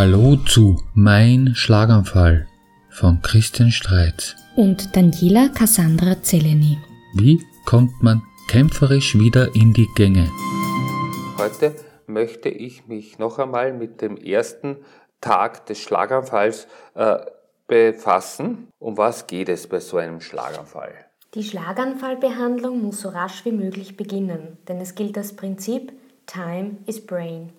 Hallo zu Mein Schlaganfall von Christian Streitz. und Daniela Cassandra Zeleny. Wie kommt man kämpferisch wieder in die Gänge? Heute möchte ich mich noch einmal mit dem ersten Tag des Schlaganfalls äh, befassen. Um was geht es bei so einem Schlaganfall? Die Schlaganfallbehandlung muss so rasch wie möglich beginnen, denn es gilt das Prinzip Time is Brain.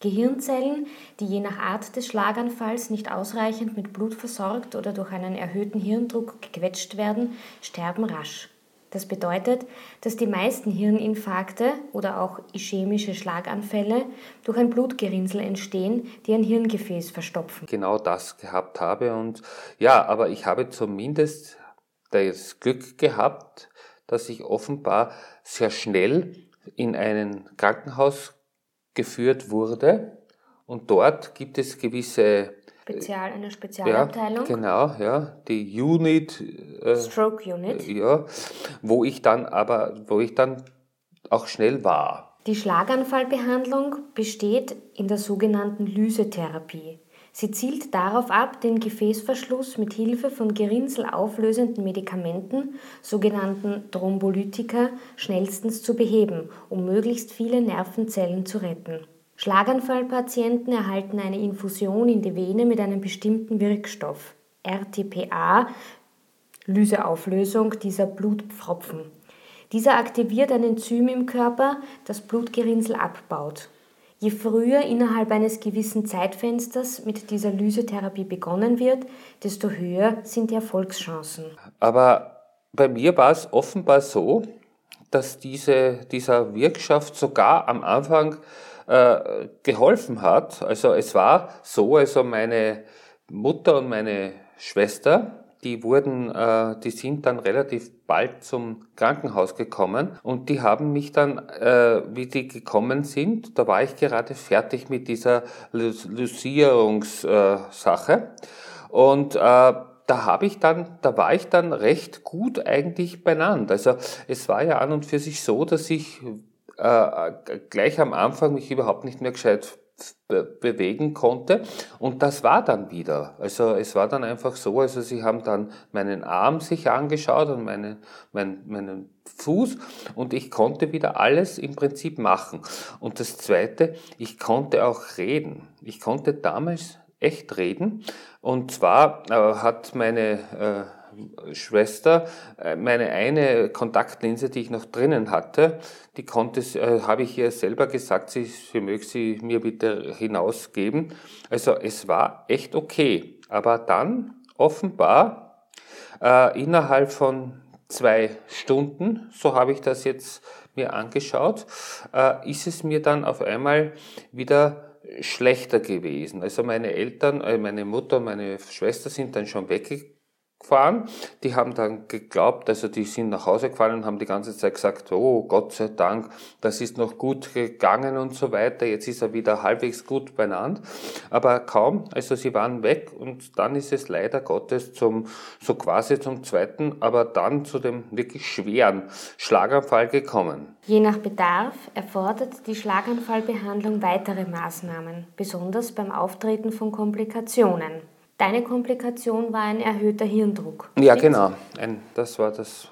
Gehirnzellen, die je nach Art des Schlaganfalls nicht ausreichend mit Blut versorgt oder durch einen erhöhten Hirndruck gequetscht werden, sterben rasch. Das bedeutet, dass die meisten Hirninfarkte oder auch ischämische Schlaganfälle durch ein Blutgerinnsel entstehen, die ein Hirngefäß verstopfen. Genau das gehabt habe und ja, aber ich habe zumindest das Glück gehabt, dass ich offenbar sehr schnell in ein Krankenhaus geführt wurde und dort gibt es gewisse Spezial, eine ja, Spezialabteilung, genau, ja, die Unit äh, Stroke Unit. ja, wo ich dann aber, wo ich dann auch schnell war. Die Schlaganfallbehandlung besteht in der sogenannten Lysetherapie. Sie zielt darauf ab, den Gefäßverschluss mit Hilfe von gerinnselauflösenden Medikamenten, sogenannten Thrombolytika, schnellstens zu beheben, um möglichst viele Nervenzellen zu retten. Schlaganfallpatienten erhalten eine Infusion in die Vene mit einem bestimmten Wirkstoff, RTPA, Lyseauflösung dieser Blutpfropfen. Dieser aktiviert ein Enzym im Körper, das Blutgerinnsel abbaut. Je früher innerhalb eines gewissen Zeitfensters mit dieser Lysetherapie begonnen wird, desto höher sind die Erfolgschancen. Aber bei mir war es offenbar so, dass diese, dieser Wirkstoff sogar am Anfang äh, geholfen hat. Also es war so, also meine Mutter und meine Schwester, die wurden, äh, die sind dann relativ bald zum Krankenhaus gekommen und die haben mich dann, äh, wie die gekommen sind, da war ich gerade fertig mit dieser Lysierungssache und äh, da habe ich dann, da war ich dann recht gut eigentlich benannt. Also es war ja an und für sich so, dass ich äh, gleich am Anfang mich überhaupt nicht mehr gescheit bewegen konnte. Und das war dann wieder. Also es war dann einfach so, also sie haben dann meinen Arm sich angeschaut und meinen, meinen, meinen Fuß und ich konnte wieder alles im Prinzip machen. Und das Zweite, ich konnte auch reden. Ich konnte damals echt reden. Und zwar äh, hat meine äh, Schwester äh, meine eine Kontaktlinse, die ich noch drinnen hatte, die konnte, äh, habe ich ihr selber gesagt, sie, sie möge sie mir bitte hinausgeben. Also es war echt okay. Aber dann offenbar äh, innerhalb von zwei Stunden, so habe ich das jetzt mir angeschaut, äh, ist es mir dann auf einmal wieder schlechter gewesen. Also meine Eltern, äh, meine Mutter und meine Schwester sind dann schon weggefahren. Die haben dann geglaubt, also die sind nach Hause gefahren und haben die ganze Zeit gesagt, oh Gott sei Dank, das ist noch gut gegangen und so weiter. Jetzt ist er wieder halbwegs gut beieinander. Aber kaum, also sie waren weg und dann ist es leider Gottes zum, so quasi zum zweiten, aber dann zu dem wirklich schweren Schlaganfall gekommen. Je nach Bedarf erfordert die Schlaganfallbehandlung weitere Maßnahmen, besonders beim Auftreten von Komplikationen. Deine Komplikation war ein erhöhter Hirndruck. Ja, Stimmt's? genau. Ein, das war das,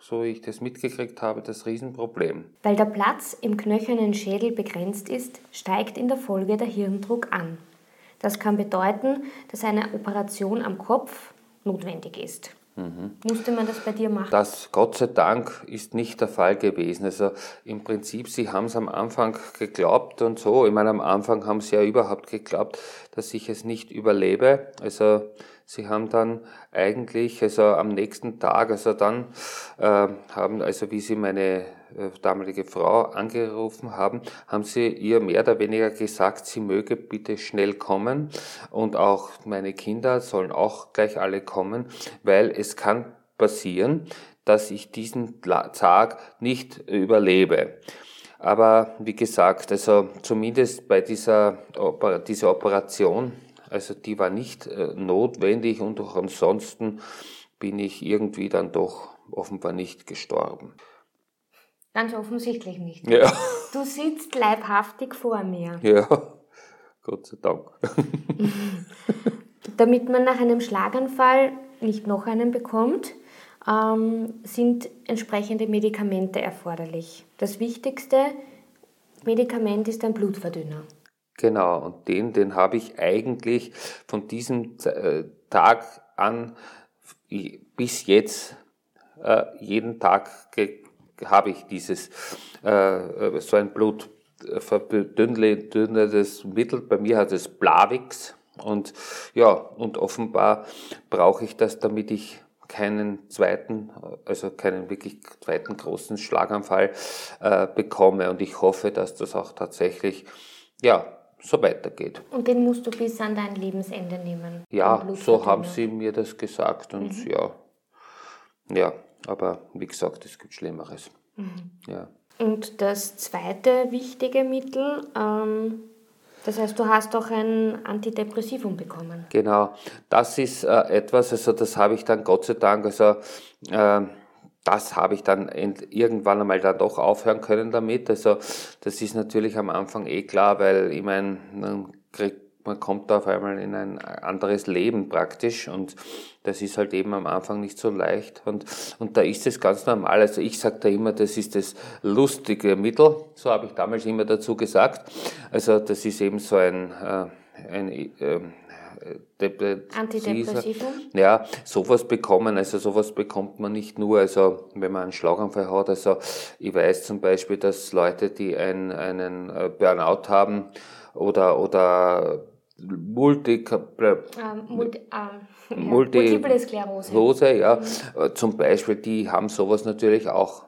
so wie ich das mitgekriegt habe, das Riesenproblem. Weil der Platz im knöchernen Schädel begrenzt ist, steigt in der Folge der Hirndruck an. Das kann bedeuten, dass eine Operation am Kopf notwendig ist. Musste man das bei dir machen? Das, Gott sei Dank, ist nicht der Fall gewesen. Also im Prinzip, Sie haben es am Anfang geglaubt und so. Ich meine, am Anfang haben Sie ja überhaupt geglaubt, dass ich es nicht überlebe. Also Sie haben dann eigentlich, also am nächsten Tag, also dann äh, haben, also wie Sie meine damalige Frau angerufen haben, haben sie ihr mehr oder weniger gesagt, sie möge bitte schnell kommen und auch meine Kinder sollen auch gleich alle kommen, weil es kann passieren, dass ich diesen Tag nicht überlebe. Aber wie gesagt, also zumindest bei dieser, dieser Operation, also die war nicht äh, notwendig und auch ansonsten bin ich irgendwie dann doch offenbar nicht gestorben. Ganz offensichtlich nicht. Ja, Du sitzt leibhaftig vor mir. ja. Gott sei Dank. Damit man nach einem Schlaganfall nicht noch einen bekommt, ähm, sind entsprechende Medikamente erforderlich. Das wichtigste Medikament ist ein Blutverdünner. Genau, und den, den habe ich eigentlich von diesem äh, Tag an bis jetzt äh, jeden Tag habe ich dieses äh, so ein blutverdünnendes Mittel. Bei mir hat es Blavix und ja und offenbar brauche ich das, damit ich keinen zweiten, also keinen wirklich zweiten großen Schlaganfall äh, bekomme. Und ich hoffe, dass das auch tatsächlich, ja, so weitergeht. Und den musst du bis an dein Lebensende nehmen? Ja, so haben sie mir das gesagt und mhm. ja, ja, aber wie gesagt, es gibt Schlimmeres. Mhm. Ja. Und das zweite wichtige Mittel, ähm, das heißt, du hast auch ein Antidepressivum bekommen. Genau, das ist äh, etwas, also das habe ich dann Gott sei Dank, also äh, das habe ich dann irgendwann einmal dann doch aufhören können damit. Also das ist natürlich am Anfang eh klar, weil ich meine, man kriegt man kommt da auf einmal in ein anderes Leben praktisch und das ist halt eben am Anfang nicht so leicht und, und da ist es ganz normal. Also ich sage da immer, das ist das lustige Mittel, so habe ich damals immer dazu gesagt. Also das ist eben so ein, äh, ein äh, Antidepressivum? Ja, sowas bekommen, also sowas bekommt man nicht nur, also wenn man einen Schlaganfall hat, also ich weiß zum Beispiel, dass Leute, die ein, einen äh, Burnout haben oder, oder Multi, ähm, Multi, äh, Multi Multiple Sklerose, ja, mhm. zum Beispiel, die haben sowas natürlich auch.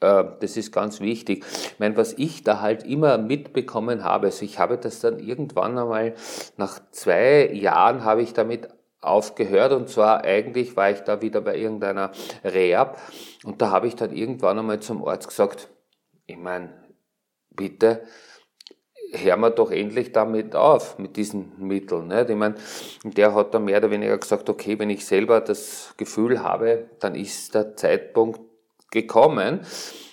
Äh, das ist ganz wichtig. Ich meine, was ich da halt immer mitbekommen habe, also ich habe das dann irgendwann einmal, nach zwei Jahren habe ich damit aufgehört und zwar eigentlich war ich da wieder bei irgendeiner Rehab und da habe ich dann irgendwann einmal zum Arzt gesagt, ich meine, bitte, hören wir doch endlich damit auf, mit diesen Mitteln. Nicht? Ich meine, der hat dann mehr oder weniger gesagt, okay, wenn ich selber das Gefühl habe, dann ist der Zeitpunkt gekommen.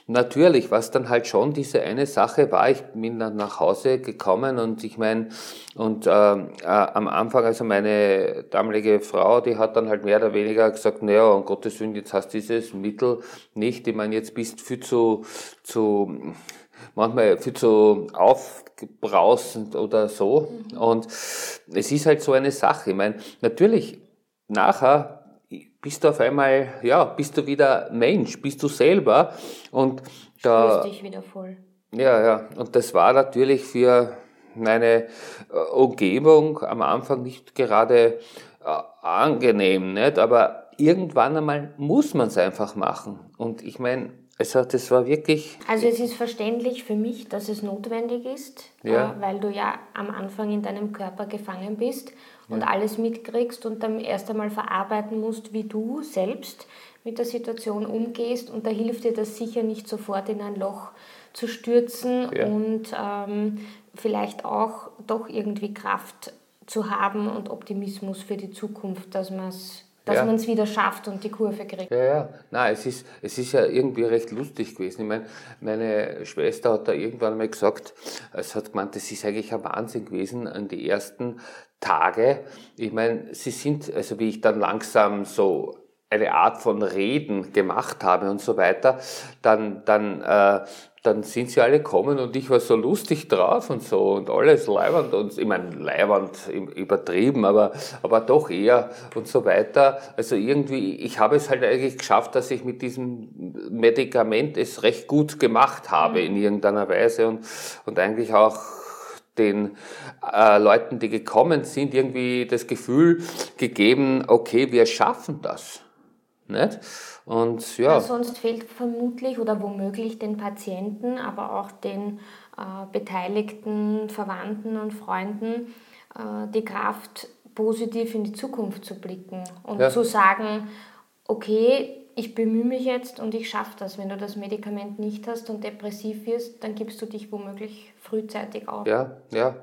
Natürlich, was dann halt schon diese eine Sache war, ich bin dann nach Hause gekommen und ich meine, und äh, äh, am Anfang, also meine damalige Frau, die hat dann halt mehr oder weniger gesagt, naja, um Gottes Willen, jetzt hast du dieses Mittel nicht, ich meine, jetzt bist du viel zu, zu manchmal viel zu aufbrausend oder so. Mhm. Und es ist halt so eine Sache. Ich meine, natürlich, nachher bist du auf einmal, ja, bist du wieder Mensch, bist du selber und da. Spürst dich wieder voll. Ja, ja. Und das war natürlich für meine äh, Umgebung am Anfang nicht gerade äh, angenehm, nicht? Aber irgendwann einmal muss man es einfach machen. Und ich meine, also das war wirklich. Also es ist verständlich für mich, dass es notwendig ist, ja. äh, weil du ja am Anfang in deinem Körper gefangen bist und ja. alles mitkriegst und dann erst einmal verarbeiten musst, wie du selbst mit der Situation umgehst. Und da hilft dir das sicher nicht sofort in ein Loch zu stürzen ja. und ähm, vielleicht auch doch irgendwie Kraft zu haben und Optimismus für die Zukunft, dass man es dass ja. man es wieder schafft und die Kurve kriegt. Ja, ja. Nein, es ist, es ist ja irgendwie recht lustig gewesen. Ich meine, meine Schwester hat da irgendwann mal gesagt, es hat gemeint, das ist eigentlich ein Wahnsinn gewesen an die ersten Tage. Ich meine, sie sind, also wie ich dann langsam so eine Art von Reden gemacht habe und so weiter, dann, dann äh, dann sind sie alle gekommen und ich war so lustig drauf und so und alles leiwand und ich meine leiwand übertrieben, aber, aber doch eher und so weiter. Also irgendwie, ich habe es halt eigentlich geschafft, dass ich mit diesem Medikament es recht gut gemacht habe in irgendeiner Weise und, und eigentlich auch den äh, Leuten, die gekommen sind, irgendwie das Gefühl gegeben, okay, wir schaffen das. Nicht? Und ja. sonst fehlt vermutlich oder womöglich den Patienten, aber auch den äh, beteiligten Verwandten und Freunden äh, die Kraft, positiv in die Zukunft zu blicken und ja. zu sagen, okay, ich bemühe mich jetzt und ich schaffe das. Wenn du das Medikament nicht hast und depressiv wirst, dann gibst du dich womöglich frühzeitig auf. Ja, ja.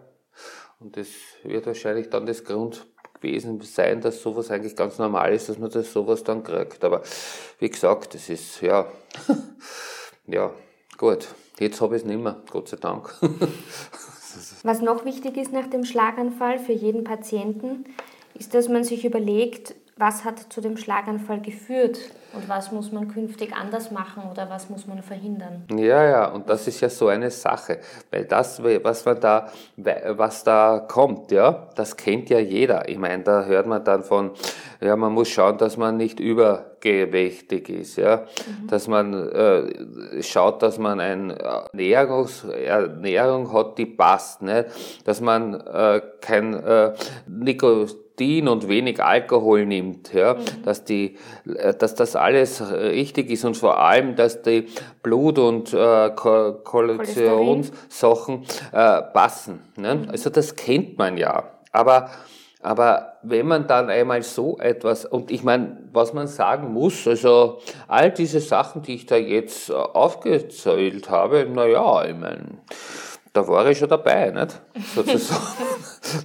Und das wird wahrscheinlich dann das Grund gewesen sein, dass sowas eigentlich ganz normal ist, dass man das sowas dann kriegt. Aber wie gesagt, das ist, ja, ja, gut. Jetzt habe ich es nicht mehr, Gott sei Dank. Was noch wichtig ist nach dem Schlaganfall für jeden Patienten, ist, dass man sich überlegt, was hat zu dem Schlaganfall geführt und was muss man künftig anders machen oder was muss man verhindern? Ja, ja, und das ist ja so eine Sache, weil das, was man da, was da kommt, ja, das kennt ja jeder. Ich meine, da hört man dann von, ja, man muss schauen, dass man nicht übergewichtig ist, ja, mhm. dass man äh, schaut, dass man eine Ernährungs Ernährung hat, die passt, ne? dass man äh, kein äh, Nikotin und wenig Alkohol nimmt, ja, mhm. dass, die, äh, dass das alles richtig ist und vor allem, dass die Blut- und äh, Cholesterolsachen äh, passen. Ne? Mhm. Also das kennt man ja. Aber, aber wenn man dann einmal so etwas, und ich meine, was man sagen muss, also all diese Sachen, die ich da jetzt äh, aufgezählt habe, naja, ich meine, da war ich schon dabei, nicht? Sozusagen.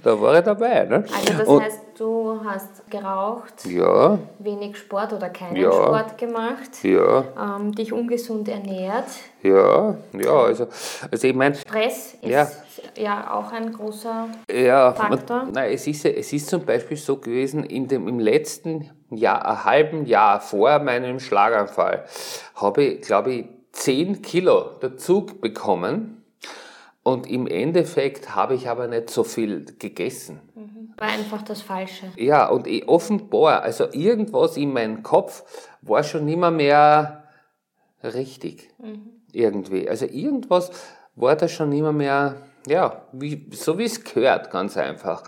Da war ich dabei, nicht? Also das und, heißt, du hast geraucht, ja, wenig Sport oder keinen ja, Sport gemacht, ja, ähm, dich ungesund ernährt. Ja, ja, also, also ich meine... Stress ist ja, ja auch ein großer ja, Faktor. Man, nein, es ist, es ist zum Beispiel so gewesen, in dem, im letzten Jahr, halben Jahr vor meinem Schlaganfall, habe ich, glaube ich, 10 Kilo dazu bekommen und im Endeffekt habe ich aber nicht so viel gegessen. Mhm. War einfach das Falsche. Ja, und offenbar, also irgendwas in meinem Kopf war schon nicht mehr, richtig. Mhm. Irgendwie. Also irgendwas war da schon nicht mehr, ja, wie, so wie es gehört, ganz einfach.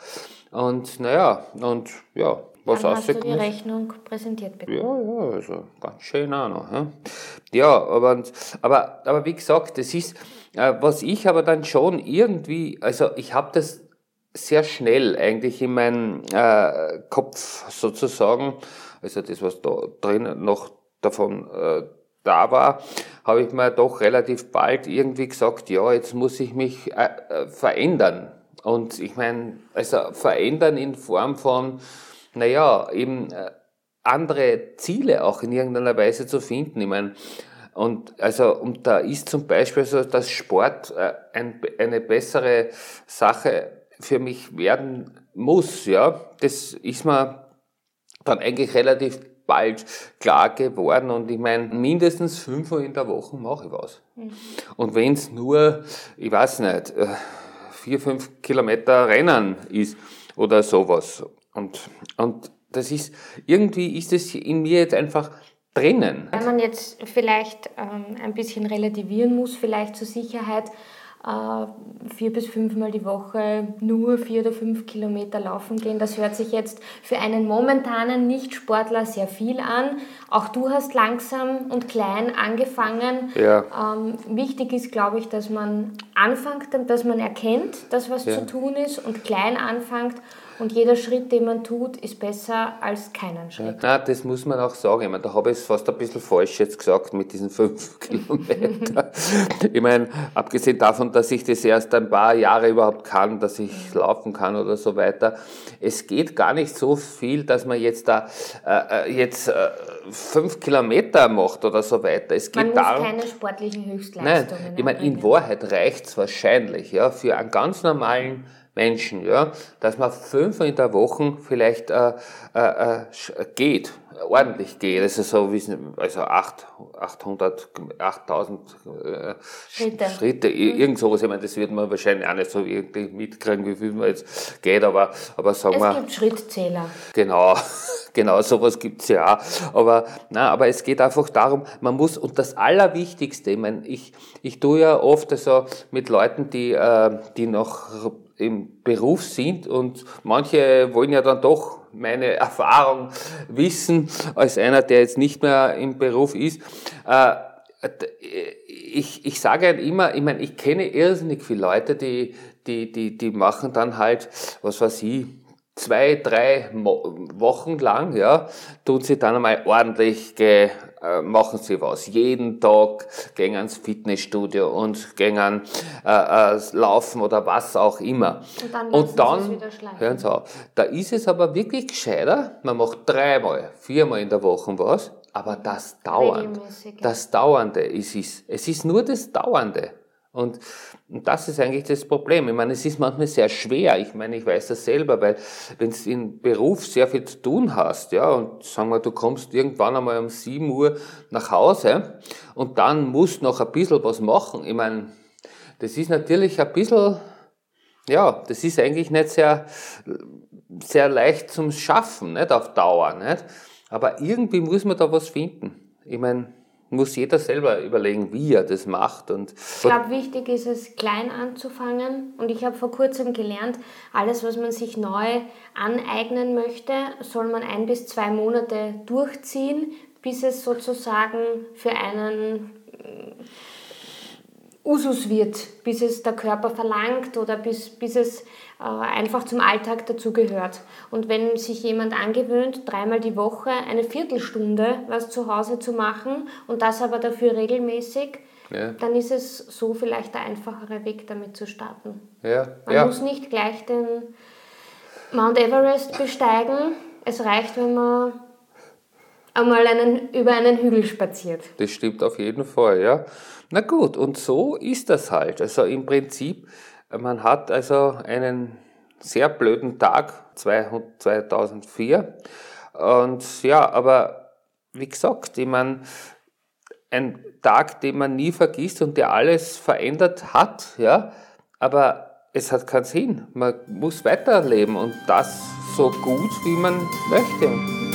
Und naja, und ja, was Dann hast du die Rechnung präsentiert bekommen. Ja, ja, also ganz schön auch noch. Ja, ja aber, aber, aber wie gesagt, das ist, was ich aber dann schon irgendwie, also ich habe das sehr schnell eigentlich in meinem äh, Kopf sozusagen, also das, was da drin noch davon äh, da war, habe ich mir doch relativ bald irgendwie gesagt, ja, jetzt muss ich mich äh, äh verändern. Und ich meine, also verändern in Form von, naja, eben äh, andere Ziele auch in irgendeiner Weise zu finden. Ich meine, und also und da ist zum Beispiel so, dass Sport äh, ein, eine bessere Sache für mich werden muss. Ja, das ist mir dann eigentlich relativ bald klar geworden. Und ich meine, mindestens fünfmal in der Woche mache ich was. Mhm. Und wenn es nur, ich weiß nicht, äh, vier, fünf Kilometer Rennen ist oder sowas. Und, und das ist, irgendwie ist es in mir jetzt einfach drinnen. Wenn man jetzt vielleicht ähm, ein bisschen relativieren muss, vielleicht zur Sicherheit, äh, vier bis fünfmal die Woche nur vier oder fünf Kilometer laufen gehen. Das hört sich jetzt für einen momentanen Nicht-Sportler sehr viel an. Auch du hast langsam und klein angefangen. Ja. Ähm, wichtig ist, glaube ich, dass man anfängt, dass man erkennt, dass was ja. zu tun ist und klein anfängt und jeder Schritt, den man tut, ist besser als keinen Schritt. Ja, das muss man auch sagen. Ich meine, da habe ich es fast ein bisschen falsch jetzt gesagt mit diesen fünf Kilometern. ich meine, abgesehen davon, dass ich das erst ein paar Jahre überhaupt kann, dass ich laufen kann oder so weiter. Es geht gar nicht so viel, dass man jetzt da äh, äh jetzt äh, fünf Kilometer macht oder so weiter. Es geht man muss darum, keine sportlichen Höchstleistungen. Nein, ich meine, in Wahrheit reicht es wahrscheinlich ja, für einen ganz normalen Menschen, ja, dass man fünfmal in der Woche vielleicht äh, äh, äh geht, ordentlich geht, also so wie also 8, 800, 8000 äh, Schritte, Schritte mhm. irgend sowas, ich meine, das wird man wahrscheinlich auch nicht so irgendwie mitkriegen, wie viel man jetzt geht, aber, aber sagen es wir... Es gibt Schrittzähler. Genau, genau, sowas gibt's ja auch, aber, na, aber es geht einfach darum, man muss, und das Allerwichtigste, ich meine, ich, ich tue ja oft also mit Leuten, die, äh, die noch im Beruf sind und manche wollen ja dann doch meine Erfahrung wissen als einer, der jetzt nicht mehr im Beruf ist. Äh, ich, ich sage halt immer, ich meine, ich kenne irrsinnig viele Leute, die, die, die, die machen dann halt, was weiß ich, zwei, drei Wochen lang, ja, tun sie dann einmal ordentlich, ge, äh, machen sie was. Jeden Tag gehen ans Fitnessstudio und gehen äh, äh, laufen oder was auch immer. Und dann, und dann hören sie auf. Da ist es aber wirklich gescheiter, man macht dreimal, viermal in der Woche was, aber das dauernd, das Dauernde ist es. Es ist nur das Dauernde. Und, und das ist eigentlich das Problem. Ich meine, es ist manchmal sehr schwer. Ich meine, ich weiß das selber, weil wenn du im Beruf sehr viel zu tun hast, ja, und sagen wir, du kommst irgendwann einmal um 7 Uhr nach Hause und dann musst noch ein bisschen was machen. Ich meine, das ist natürlich ein bisschen, ja, das ist eigentlich nicht sehr, sehr leicht zum Schaffen, nicht auf Dauer, nicht? Aber irgendwie muss man da was finden. Ich meine, muss jeder selber überlegen, wie er das macht. Und ich glaube, wichtig ist es, klein anzufangen. Und ich habe vor kurzem gelernt, alles, was man sich neu aneignen möchte, soll man ein bis zwei Monate durchziehen, bis es sozusagen für einen Usus wird, bis es der Körper verlangt oder bis, bis es äh, einfach zum Alltag dazugehört. Und wenn sich jemand angewöhnt, dreimal die Woche eine Viertelstunde was zu Hause zu machen und das aber dafür regelmäßig, ja. dann ist es so vielleicht der einfachere Weg, damit zu starten. Ja. Man ja. muss nicht gleich den Mount Everest besteigen. Es reicht, wenn man einmal einen, über einen Hügel spaziert. Das stimmt auf jeden Fall, ja. Na gut, und so ist das halt. Also im Prinzip, man hat also einen sehr blöden Tag 2004. Und ja, aber wie gesagt, ich meine, ein Tag, den man nie vergisst und der alles verändert hat, ja, aber es hat keinen Sinn. Man muss weiterleben und das so gut, wie man möchte.